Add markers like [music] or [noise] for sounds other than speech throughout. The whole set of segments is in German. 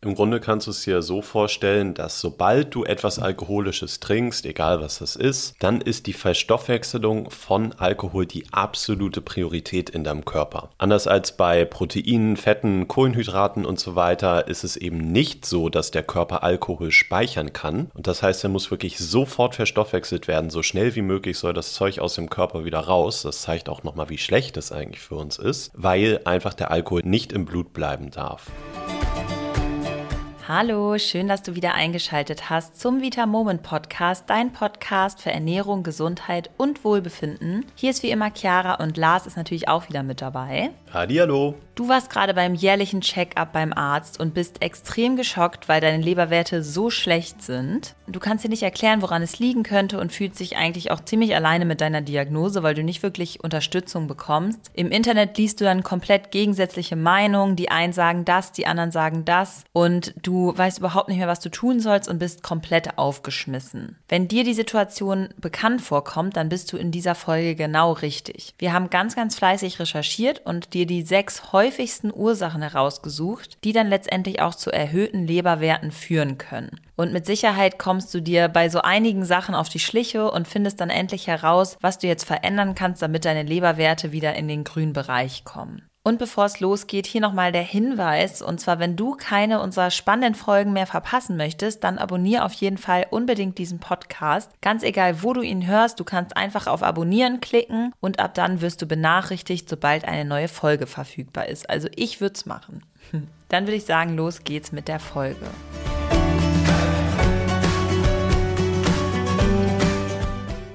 Im Grunde kannst du es dir so vorstellen, dass sobald du etwas Alkoholisches trinkst, egal was das ist, dann ist die Verstoffwechselung von Alkohol die absolute Priorität in deinem Körper. Anders als bei Proteinen, Fetten, Kohlenhydraten und so weiter ist es eben nicht so, dass der Körper Alkohol speichern kann. Und das heißt, er muss wirklich sofort verstoffwechselt werden. So schnell wie möglich soll das Zeug aus dem Körper wieder raus. Das zeigt auch nochmal, wie schlecht es eigentlich für uns ist, weil einfach der Alkohol nicht im Blut bleiben darf. Hallo, schön, dass du wieder eingeschaltet hast zum Vita Moment Podcast, dein Podcast für Ernährung, Gesundheit und Wohlbefinden. Hier ist wie immer Chiara und Lars ist natürlich auch wieder mit dabei. Hallihallo. Du warst gerade beim jährlichen Check-up beim Arzt und bist extrem geschockt, weil deine Leberwerte so schlecht sind. Du kannst dir nicht erklären, woran es liegen könnte und fühlst dich eigentlich auch ziemlich alleine mit deiner Diagnose, weil du nicht wirklich Unterstützung bekommst. Im Internet liest du dann komplett gegensätzliche Meinungen. Die einen sagen das, die anderen sagen das und du weißt überhaupt nicht mehr, was du tun sollst und bist komplett aufgeschmissen. Wenn dir die Situation bekannt vorkommt, dann bist du in dieser Folge genau richtig. Wir haben ganz, ganz fleißig recherchiert und dir die sechs häufigsten häufigsten Ursachen herausgesucht, die dann letztendlich auch zu erhöhten Leberwerten führen können. Und mit Sicherheit kommst du dir bei so einigen Sachen auf die Schliche und findest dann endlich heraus, was du jetzt verändern kannst, damit deine Leberwerte wieder in den grünen Bereich kommen. Und bevor es losgeht, hier nochmal der Hinweis. Und zwar, wenn du keine unserer spannenden Folgen mehr verpassen möchtest, dann abonniere auf jeden Fall unbedingt diesen Podcast. Ganz egal, wo du ihn hörst, du kannst einfach auf Abonnieren klicken und ab dann wirst du benachrichtigt, sobald eine neue Folge verfügbar ist. Also ich würde es machen. [laughs] Dann würde ich sagen, los geht's mit der Folge.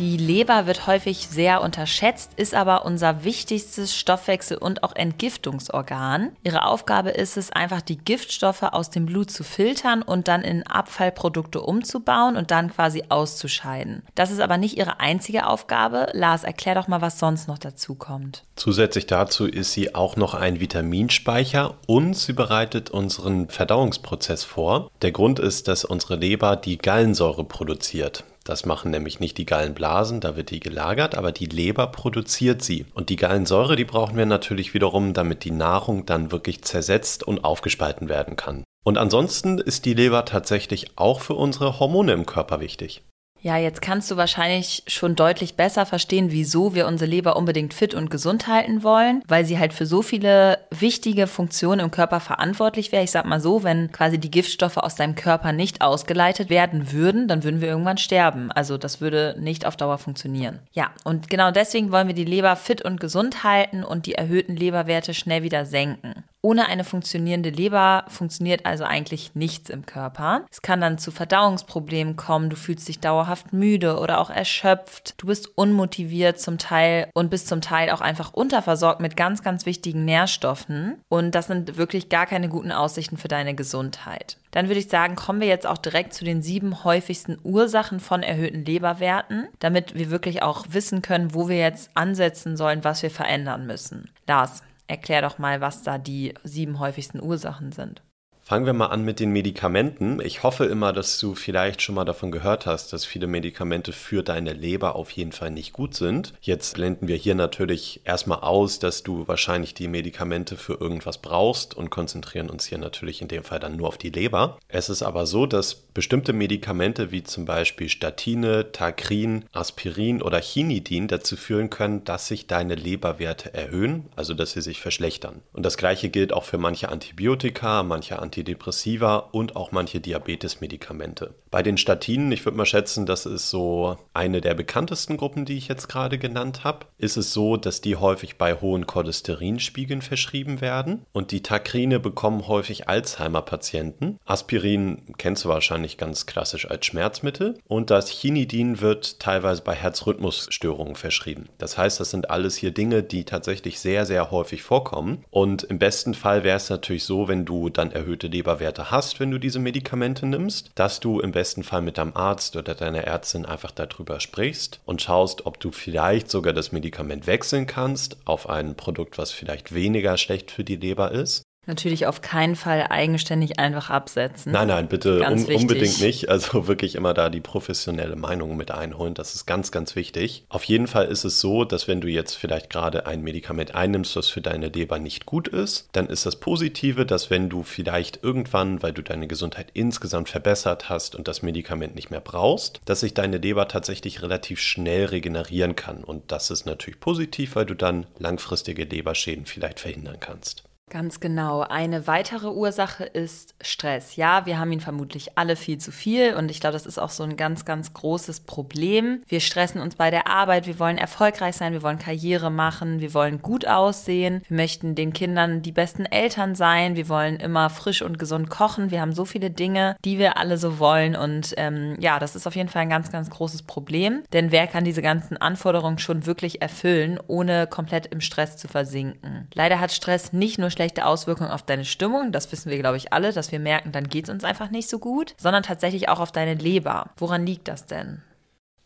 Die Leber wird häufig sehr unterschätzt, ist aber unser wichtigstes Stoffwechsel- und auch Entgiftungsorgan. Ihre Aufgabe ist es einfach, die Giftstoffe aus dem Blut zu filtern und dann in Abfallprodukte umzubauen und dann quasi auszuscheiden. Das ist aber nicht ihre einzige Aufgabe. Lars, erklär doch mal, was sonst noch dazu kommt. Zusätzlich dazu ist sie auch noch ein Vitaminspeicher und sie bereitet unseren Verdauungsprozess vor. Der Grund ist, dass unsere Leber die Gallensäure produziert. Das machen nämlich nicht die Gallenblasen, da wird die gelagert, aber die Leber produziert sie. Und die Gallensäure, die brauchen wir natürlich wiederum, damit die Nahrung dann wirklich zersetzt und aufgespalten werden kann. Und ansonsten ist die Leber tatsächlich auch für unsere Hormone im Körper wichtig. Ja, jetzt kannst du wahrscheinlich schon deutlich besser verstehen, wieso wir unsere Leber unbedingt fit und gesund halten wollen, weil sie halt für so viele wichtige Funktionen im Körper verantwortlich wäre. Ich sag mal so, wenn quasi die Giftstoffe aus deinem Körper nicht ausgeleitet werden würden, dann würden wir irgendwann sterben. Also das würde nicht auf Dauer funktionieren. Ja, und genau deswegen wollen wir die Leber fit und gesund halten und die erhöhten Leberwerte schnell wieder senken. Ohne eine funktionierende Leber funktioniert also eigentlich nichts im Körper. Es kann dann zu Verdauungsproblemen kommen, du fühlst dich dauerhaft müde oder auch erschöpft, du bist unmotiviert zum Teil und bist zum Teil auch einfach unterversorgt mit ganz, ganz wichtigen Nährstoffen. Und das sind wirklich gar keine guten Aussichten für deine Gesundheit. Dann würde ich sagen, kommen wir jetzt auch direkt zu den sieben häufigsten Ursachen von erhöhten Leberwerten, damit wir wirklich auch wissen können, wo wir jetzt ansetzen sollen, was wir verändern müssen. Lars, Erklär doch mal, was da die sieben häufigsten Ursachen sind. Fangen wir mal an mit den Medikamenten. Ich hoffe immer, dass du vielleicht schon mal davon gehört hast, dass viele Medikamente für deine Leber auf jeden Fall nicht gut sind. Jetzt blenden wir hier natürlich erstmal aus, dass du wahrscheinlich die Medikamente für irgendwas brauchst und konzentrieren uns hier natürlich in dem Fall dann nur auf die Leber. Es ist aber so, dass bestimmte Medikamente wie zum Beispiel Statine, Tagrin, Aspirin oder Chinidin dazu führen können, dass sich deine Leberwerte erhöhen, also dass sie sich verschlechtern. Und das gleiche gilt auch für manche Antibiotika, manche Antidepressiva und auch manche Diabetesmedikamente. Bei den Statinen, ich würde mal schätzen, das ist so eine der bekanntesten Gruppen, die ich jetzt gerade genannt habe, ist es so, dass die häufig bei hohen Cholesterinspiegeln verschrieben werden und die Takrine bekommen häufig Alzheimer-Patienten. Aspirin kennst du wahrscheinlich ganz klassisch als Schmerzmittel. Und das Chinidin wird teilweise bei Herzrhythmusstörungen verschrieben. Das heißt, das sind alles hier Dinge, die tatsächlich sehr, sehr häufig vorkommen. Und im besten Fall wäre es natürlich so, wenn du dann erhöhte Leberwerte hast, wenn du diese Medikamente nimmst, dass du im besten Fall mit deinem Arzt oder deiner Ärztin einfach darüber sprichst und schaust, ob du vielleicht sogar das Medikament wechseln kannst auf ein Produkt, was vielleicht weniger schlecht für die Leber ist Natürlich auf keinen Fall eigenständig einfach absetzen. Nein, nein, bitte un unbedingt nicht. Also [laughs] wirklich immer da die professionelle Meinung mit einholen. Das ist ganz, ganz wichtig. Auf jeden Fall ist es so, dass wenn du jetzt vielleicht gerade ein Medikament einnimmst, das für deine Leber nicht gut ist, dann ist das Positive, dass wenn du vielleicht irgendwann, weil du deine Gesundheit insgesamt verbessert hast und das Medikament nicht mehr brauchst, dass sich deine Leber tatsächlich relativ schnell regenerieren kann. Und das ist natürlich positiv, weil du dann langfristige Leberschäden vielleicht verhindern kannst. Ganz genau. Eine weitere Ursache ist Stress. Ja, wir haben ihn vermutlich alle viel zu viel und ich glaube, das ist auch so ein ganz, ganz großes Problem. Wir stressen uns bei der Arbeit, wir wollen erfolgreich sein, wir wollen Karriere machen, wir wollen gut aussehen, wir möchten den Kindern die besten Eltern sein, wir wollen immer frisch und gesund kochen. Wir haben so viele Dinge, die wir alle so wollen und ähm, ja, das ist auf jeden Fall ein ganz, ganz großes Problem, denn wer kann diese ganzen Anforderungen schon wirklich erfüllen, ohne komplett im Stress zu versinken? Leider hat Stress nicht nur schlechte Auswirkungen auf deine Stimmung, das wissen wir, glaube ich, alle, dass wir merken, dann geht es uns einfach nicht so gut, sondern tatsächlich auch auf deine Leber. Woran liegt das denn?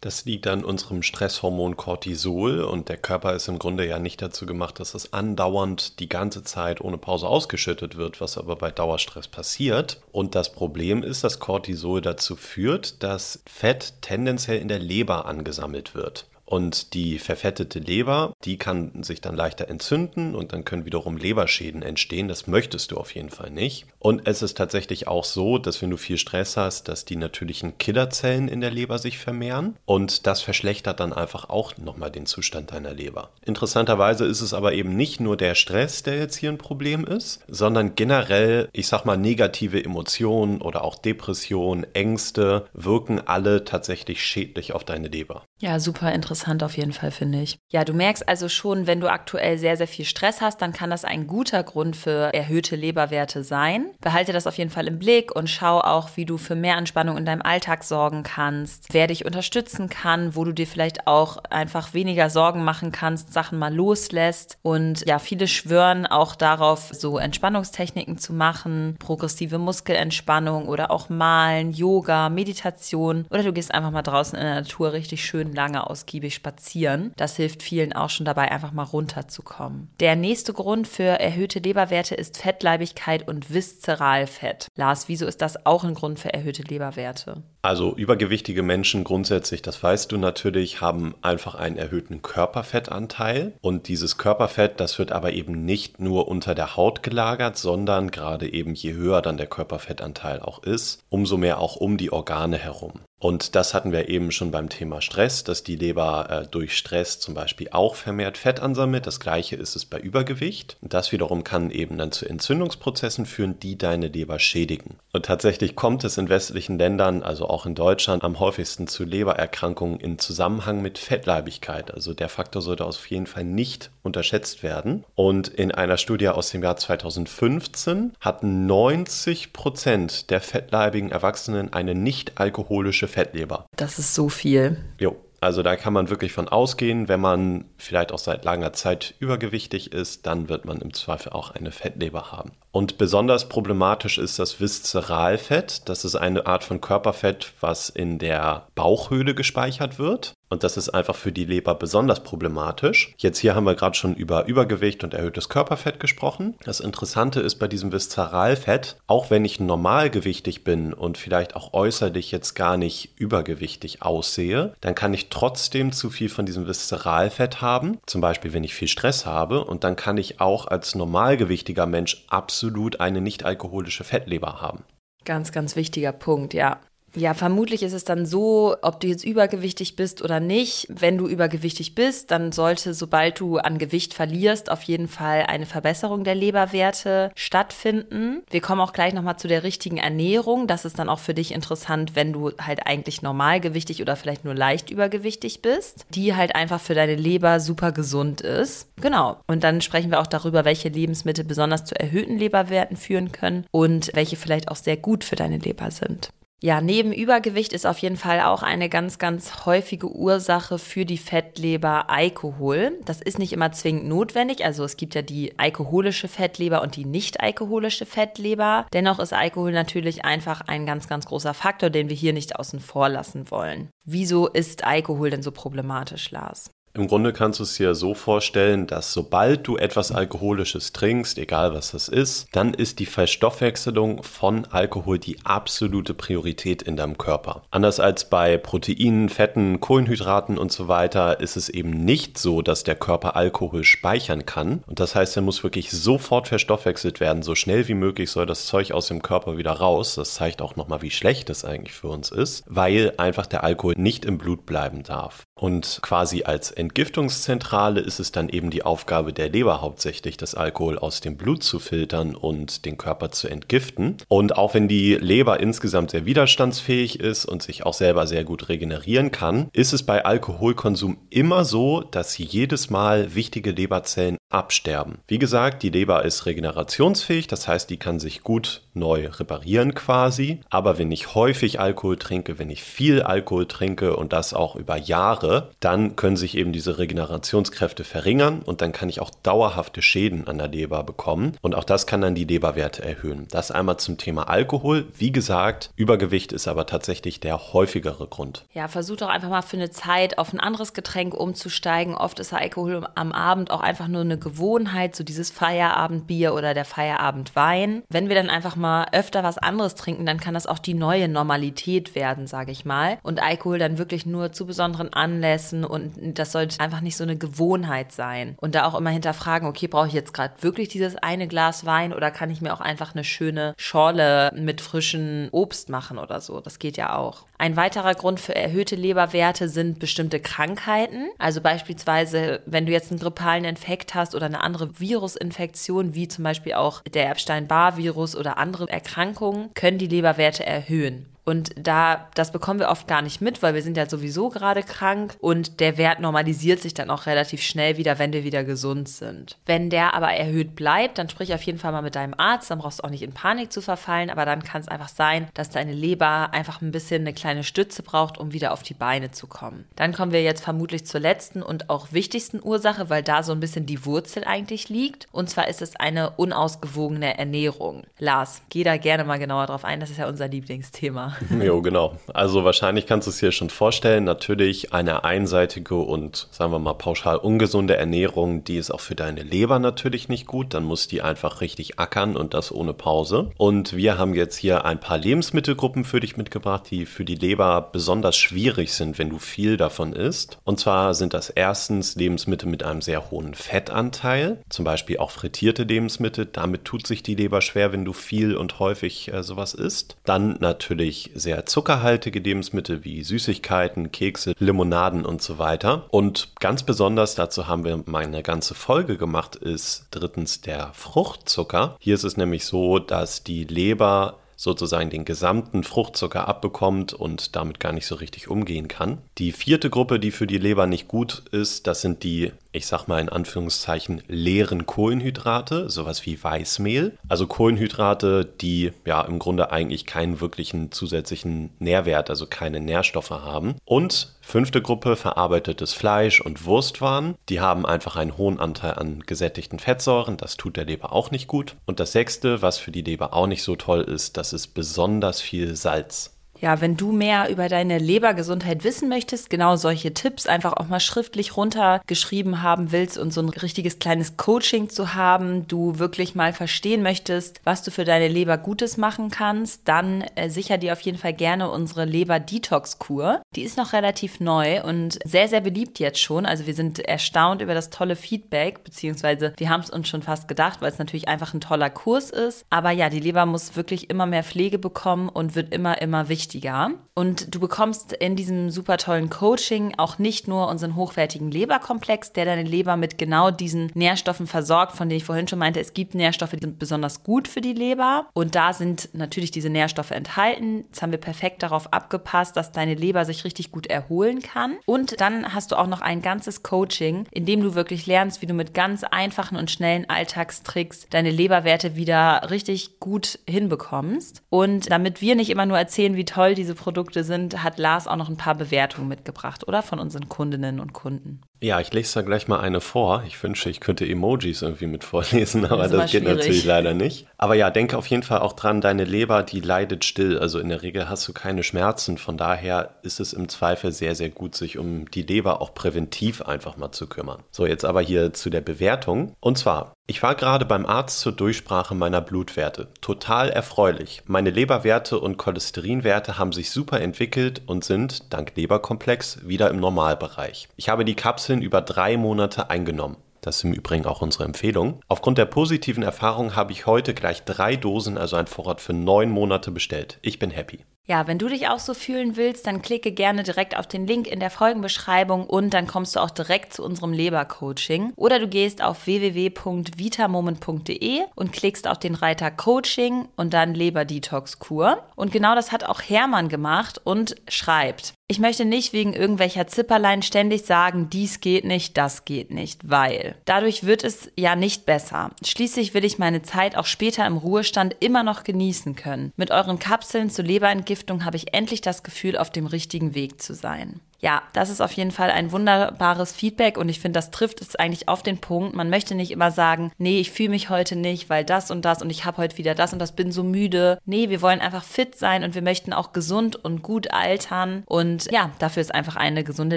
Das liegt an unserem Stresshormon Cortisol und der Körper ist im Grunde ja nicht dazu gemacht, dass es andauernd die ganze Zeit ohne Pause ausgeschüttet wird, was aber bei Dauerstress passiert. Und das Problem ist, dass Cortisol dazu führt, dass Fett tendenziell in der Leber angesammelt wird. Und die verfettete Leber, die kann sich dann leichter entzünden und dann können wiederum Leberschäden entstehen. Das möchtest du auf jeden Fall nicht. Und es ist tatsächlich auch so, dass wenn du viel Stress hast, dass die natürlichen Killerzellen in der Leber sich vermehren und das verschlechtert dann einfach auch nochmal den Zustand deiner Leber. Interessanterweise ist es aber eben nicht nur der Stress, der jetzt hier ein Problem ist, sondern generell, ich sag mal, negative Emotionen oder auch Depressionen, Ängste wirken alle tatsächlich schädlich auf deine Leber. Ja, super interessant auf jeden Fall, finde ich. Ja, du merkst also schon, wenn du aktuell sehr, sehr viel Stress hast, dann kann das ein guter Grund für erhöhte Leberwerte sein. Behalte das auf jeden Fall im Blick und schau auch, wie du für mehr Entspannung in deinem Alltag sorgen kannst, wer dich unterstützen kann, wo du dir vielleicht auch einfach weniger Sorgen machen kannst, Sachen mal loslässt. Und ja, viele schwören auch darauf, so Entspannungstechniken zu machen, progressive Muskelentspannung oder auch Malen, Yoga, Meditation oder du gehst einfach mal draußen in der Natur richtig schön lange ausgiebig spazieren. Das hilft vielen auch schon dabei, einfach mal runterzukommen. Der nächste Grund für erhöhte Leberwerte ist Fettleibigkeit und Viszeralfett. Lars, wieso ist das auch ein Grund für erhöhte Leberwerte? Also übergewichtige Menschen grundsätzlich, das weißt du natürlich, haben einfach einen erhöhten Körperfettanteil. Und dieses Körperfett, das wird aber eben nicht nur unter der Haut gelagert, sondern gerade eben je höher dann der Körperfettanteil auch ist, umso mehr auch um die Organe herum. Und das hatten wir eben schon beim Thema Stress, dass die Leber äh, durch Stress zum Beispiel auch vermehrt Fett ansammelt. Das gleiche ist es bei Übergewicht. Und das wiederum kann eben dann zu Entzündungsprozessen führen, die deine Leber schädigen. Und tatsächlich kommt es in westlichen Ländern, also auch in Deutschland, am häufigsten zu Lebererkrankungen in Zusammenhang mit Fettleibigkeit. Also der Faktor sollte auf jeden Fall nicht unterschätzt werden. Und in einer Studie aus dem Jahr 2015 hatten 90 Prozent der fettleibigen Erwachsenen eine nicht alkoholische Fettleber. Das ist so viel. Jo. Also da kann man wirklich von ausgehen, wenn man vielleicht auch seit langer Zeit übergewichtig ist, dann wird man im Zweifel auch eine Fettleber haben. Und besonders problematisch ist das Viszeralfett. Das ist eine Art von Körperfett, was in der Bauchhöhle gespeichert wird. Und das ist einfach für die Leber besonders problematisch. Jetzt hier haben wir gerade schon über Übergewicht und erhöhtes Körperfett gesprochen. Das Interessante ist bei diesem Viszeralfett, auch wenn ich normalgewichtig bin und vielleicht auch äußerlich jetzt gar nicht übergewichtig aussehe, dann kann ich trotzdem zu viel von diesem Viszeralfett haben. Zum Beispiel, wenn ich viel Stress habe. Und dann kann ich auch als normalgewichtiger Mensch absolut eine nicht alkoholische Fettleber haben. Ganz, ganz wichtiger Punkt, ja. Ja, vermutlich ist es dann so, ob du jetzt übergewichtig bist oder nicht. Wenn du übergewichtig bist, dann sollte, sobald du an Gewicht verlierst, auf jeden Fall eine Verbesserung der Leberwerte stattfinden. Wir kommen auch gleich nochmal zu der richtigen Ernährung. Das ist dann auch für dich interessant, wenn du halt eigentlich normalgewichtig oder vielleicht nur leicht übergewichtig bist, die halt einfach für deine Leber super gesund ist. Genau. Und dann sprechen wir auch darüber, welche Lebensmittel besonders zu erhöhten Leberwerten führen können und welche vielleicht auch sehr gut für deine Leber sind. Ja, neben Übergewicht ist auf jeden Fall auch eine ganz, ganz häufige Ursache für die Fettleber Alkohol. Das ist nicht immer zwingend notwendig. Also es gibt ja die alkoholische Fettleber und die nicht alkoholische Fettleber. Dennoch ist Alkohol natürlich einfach ein ganz, ganz großer Faktor, den wir hier nicht außen vor lassen wollen. Wieso ist Alkohol denn so problematisch, Lars? Im Grunde kannst du es dir so vorstellen, dass sobald du etwas Alkoholisches trinkst, egal was das ist, dann ist die Verstoffwechselung von Alkohol die absolute Priorität in deinem Körper. Anders als bei Proteinen, Fetten, Kohlenhydraten und so weiter ist es eben nicht so, dass der Körper Alkohol speichern kann. Und das heißt, er muss wirklich sofort verstoffwechselt werden. So schnell wie möglich soll das Zeug aus dem Körper wieder raus. Das zeigt auch nochmal, wie schlecht es eigentlich für uns ist, weil einfach der Alkohol nicht im Blut bleiben darf. Und quasi als Entgiftungszentrale ist es dann eben die Aufgabe der Leber hauptsächlich, das Alkohol aus dem Blut zu filtern und den Körper zu entgiften. Und auch wenn die Leber insgesamt sehr widerstandsfähig ist und sich auch selber sehr gut regenerieren kann, ist es bei Alkoholkonsum immer so, dass jedes Mal wichtige Leberzellen absterben. Wie gesagt, die Leber ist regenerationsfähig, das heißt, die kann sich gut neu reparieren quasi. Aber wenn ich häufig Alkohol trinke, wenn ich viel Alkohol trinke und das auch über Jahre, dann können sich eben diese Regenerationskräfte verringern und dann kann ich auch dauerhafte Schäden an der Leber bekommen. Und auch das kann dann die Leberwerte erhöhen. Das einmal zum Thema Alkohol. Wie gesagt, Übergewicht ist aber tatsächlich der häufigere Grund. Ja, versuch doch einfach mal für eine Zeit auf ein anderes Getränk umzusteigen. Oft ist Alkohol am Abend auch einfach nur eine Gewohnheit, so dieses Feierabendbier oder der Feierabendwein. Wenn wir dann einfach mal öfter was anderes trinken, dann kann das auch die neue Normalität werden, sage ich mal. Und Alkohol dann wirklich nur zu besonderen Anlässen und das sollte einfach nicht so eine Gewohnheit sein. Und da auch immer hinterfragen, okay, brauche ich jetzt gerade wirklich dieses eine Glas Wein oder kann ich mir auch einfach eine schöne Schorle mit frischem Obst machen oder so? Das geht ja auch. Ein weiterer Grund für erhöhte Leberwerte sind bestimmte Krankheiten. Also beispielsweise, wenn du jetzt einen grippalen Infekt hast oder eine andere Virusinfektion, wie zum Beispiel auch der Epstein-Barr-Virus oder andere Erkrankungen, können die Leberwerte erhöhen. Und da, das bekommen wir oft gar nicht mit, weil wir sind ja sowieso gerade krank und der Wert normalisiert sich dann auch relativ schnell wieder, wenn wir wieder gesund sind. Wenn der aber erhöht bleibt, dann sprich auf jeden Fall mal mit deinem Arzt, dann brauchst du auch nicht in Panik zu verfallen, aber dann kann es einfach sein, dass deine Leber einfach ein bisschen eine kleine Stütze braucht, um wieder auf die Beine zu kommen. Dann kommen wir jetzt vermutlich zur letzten und auch wichtigsten Ursache, weil da so ein bisschen die Wurzel eigentlich liegt. Und zwar ist es eine unausgewogene Ernährung. Lars, geh da gerne mal genauer drauf ein, das ist ja unser Lieblingsthema. [laughs] Jo, genau. Also wahrscheinlich kannst du es dir schon vorstellen, natürlich eine einseitige und sagen wir mal pauschal ungesunde Ernährung, die ist auch für deine Leber natürlich nicht gut. Dann muss die einfach richtig ackern und das ohne Pause. Und wir haben jetzt hier ein paar Lebensmittelgruppen für dich mitgebracht, die für die Leber besonders schwierig sind, wenn du viel davon isst. Und zwar sind das erstens Lebensmittel mit einem sehr hohen Fettanteil, zum Beispiel auch frittierte Lebensmittel. Damit tut sich die Leber schwer, wenn du viel und häufig äh, sowas isst. Dann natürlich sehr zuckerhaltige Lebensmittel wie Süßigkeiten, Kekse, Limonaden und so weiter. Und ganz besonders, dazu haben wir mal eine ganze Folge gemacht, ist drittens der Fruchtzucker. Hier ist es nämlich so, dass die Leber sozusagen den gesamten Fruchtzucker abbekommt und damit gar nicht so richtig umgehen kann. Die vierte Gruppe, die für die Leber nicht gut ist, das sind die ich sag mal in Anführungszeichen, leeren Kohlenhydrate, sowas wie Weißmehl. Also Kohlenhydrate, die ja im Grunde eigentlich keinen wirklichen zusätzlichen Nährwert, also keine Nährstoffe haben. Und fünfte Gruppe, verarbeitetes Fleisch und Wurstwaren. Die haben einfach einen hohen Anteil an gesättigten Fettsäuren. Das tut der Leber auch nicht gut. Und das sechste, was für die Leber auch nicht so toll ist, das ist besonders viel Salz. Ja, wenn du mehr über deine Lebergesundheit wissen möchtest, genau solche Tipps einfach auch mal schriftlich runtergeschrieben haben willst und so ein richtiges kleines Coaching zu haben, du wirklich mal verstehen möchtest, was du für deine Leber Gutes machen kannst, dann äh, sicher dir auf jeden Fall gerne unsere Leber-Detox-Kur. Die ist noch relativ neu und sehr, sehr beliebt jetzt schon. Also wir sind erstaunt über das tolle Feedback, beziehungsweise wir haben es uns schon fast gedacht, weil es natürlich einfach ein toller Kurs ist. Aber ja, die Leber muss wirklich immer mehr Pflege bekommen und wird immer, immer wichtiger wichtiger. Und du bekommst in diesem super tollen Coaching auch nicht nur unseren hochwertigen Leberkomplex, der deine Leber mit genau diesen Nährstoffen versorgt, von denen ich vorhin schon meinte, es gibt Nährstoffe, die sind besonders gut für die Leber. Und da sind natürlich diese Nährstoffe enthalten. Jetzt haben wir perfekt darauf abgepasst, dass deine Leber sich richtig gut erholen kann. Und dann hast du auch noch ein ganzes Coaching, in dem du wirklich lernst, wie du mit ganz einfachen und schnellen Alltagstricks deine Leberwerte wieder richtig gut hinbekommst. Und damit wir nicht immer nur erzählen, wie toll diese Produkte sind, hat Lars auch noch ein paar Bewertungen mitgebracht, oder? Von unseren Kundinnen und Kunden. Ja, ich lese da gleich mal eine vor. Ich wünsche, ich könnte Emojis irgendwie mit vorlesen, [laughs] aber das, das geht natürlich leider nicht. Aber ja, denke auf jeden Fall auch dran, deine Leber, die leidet still. Also in der Regel hast du keine Schmerzen. Von daher ist es im Zweifel sehr, sehr gut, sich um die Leber auch präventiv einfach mal zu kümmern. So, jetzt aber hier zu der Bewertung. Und zwar, ich war gerade beim Arzt zur Durchsprache meiner Blutwerte. Total erfreulich. Meine Leberwerte und Cholesterinwerte haben sich super entwickelt und sind, dank Leberkomplex, wieder im Normalbereich. Ich habe die Kapseln über drei Monate eingenommen. Das ist im Übrigen auch unsere Empfehlung. Aufgrund der positiven Erfahrung habe ich heute gleich drei Dosen, also ein Vorrat für neun Monate bestellt. Ich bin happy. Ja, wenn du dich auch so fühlen willst, dann klicke gerne direkt auf den Link in der Folgenbeschreibung und dann kommst du auch direkt zu unserem Lebercoaching. Oder du gehst auf www.vitamoment.de und klickst auf den Reiter Coaching und dann Leberdetox-Kur. Und genau das hat auch Hermann gemacht und schreibt. Ich möchte nicht wegen irgendwelcher Zipperlein ständig sagen, dies geht nicht, das geht nicht, weil dadurch wird es ja nicht besser. Schließlich will ich meine Zeit auch später im Ruhestand immer noch genießen können. Mit euren Kapseln zur Leberentgiftung habe ich endlich das Gefühl, auf dem richtigen Weg zu sein ja, das ist auf jeden Fall ein wunderbares Feedback und ich finde, das trifft es eigentlich auf den Punkt. Man möchte nicht immer sagen, nee, ich fühle mich heute nicht, weil das und das und ich habe heute wieder das und das, bin so müde. Nee, wir wollen einfach fit sein und wir möchten auch gesund und gut altern und ja, dafür ist einfach eine gesunde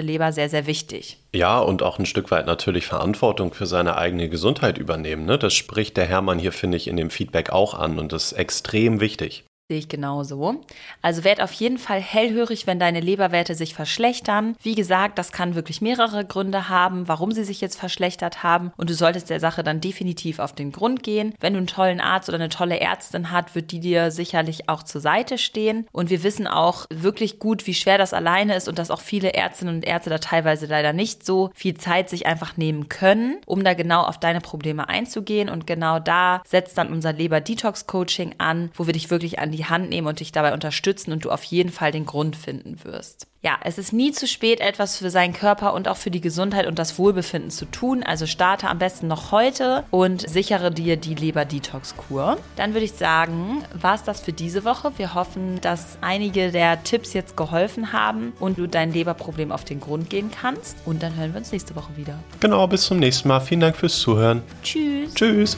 Leber sehr, sehr wichtig. Ja, und auch ein Stück weit natürlich Verantwortung für seine eigene Gesundheit übernehmen. Ne? Das spricht der Hermann hier, finde ich, in dem Feedback auch an und das ist extrem wichtig. Sehe ich genauso. Also werd auf jeden Fall hellhörig, wenn deine Leberwerte sich verschlechtern. Wie gesagt, das kann wirklich mehrere Gründe haben, warum sie sich jetzt verschlechtert haben. Und du solltest der Sache dann definitiv auf den Grund gehen. Wenn du einen tollen Arzt oder eine tolle Ärztin hast, wird die dir sicherlich auch zur Seite stehen. Und wir wissen auch wirklich gut, wie schwer das alleine ist und dass auch viele Ärztinnen und Ärzte da teilweise leider nicht so viel Zeit sich einfach nehmen können, um da genau auf deine Probleme einzugehen. Und genau da setzt dann unser Leber-Detox-Coaching an, wo wir dich wirklich an die die Hand nehmen und dich dabei unterstützen und du auf jeden Fall den Grund finden wirst. Ja, es ist nie zu spät, etwas für seinen Körper und auch für die Gesundheit und das Wohlbefinden zu tun. Also starte am besten noch heute und sichere dir die Leber-Detox-Kur. Dann würde ich sagen, war es das für diese Woche. Wir hoffen, dass einige der Tipps jetzt geholfen haben und du dein Leberproblem auf den Grund gehen kannst. Und dann hören wir uns nächste Woche wieder. Genau, bis zum nächsten Mal. Vielen Dank fürs Zuhören. Tschüss. Tschüss.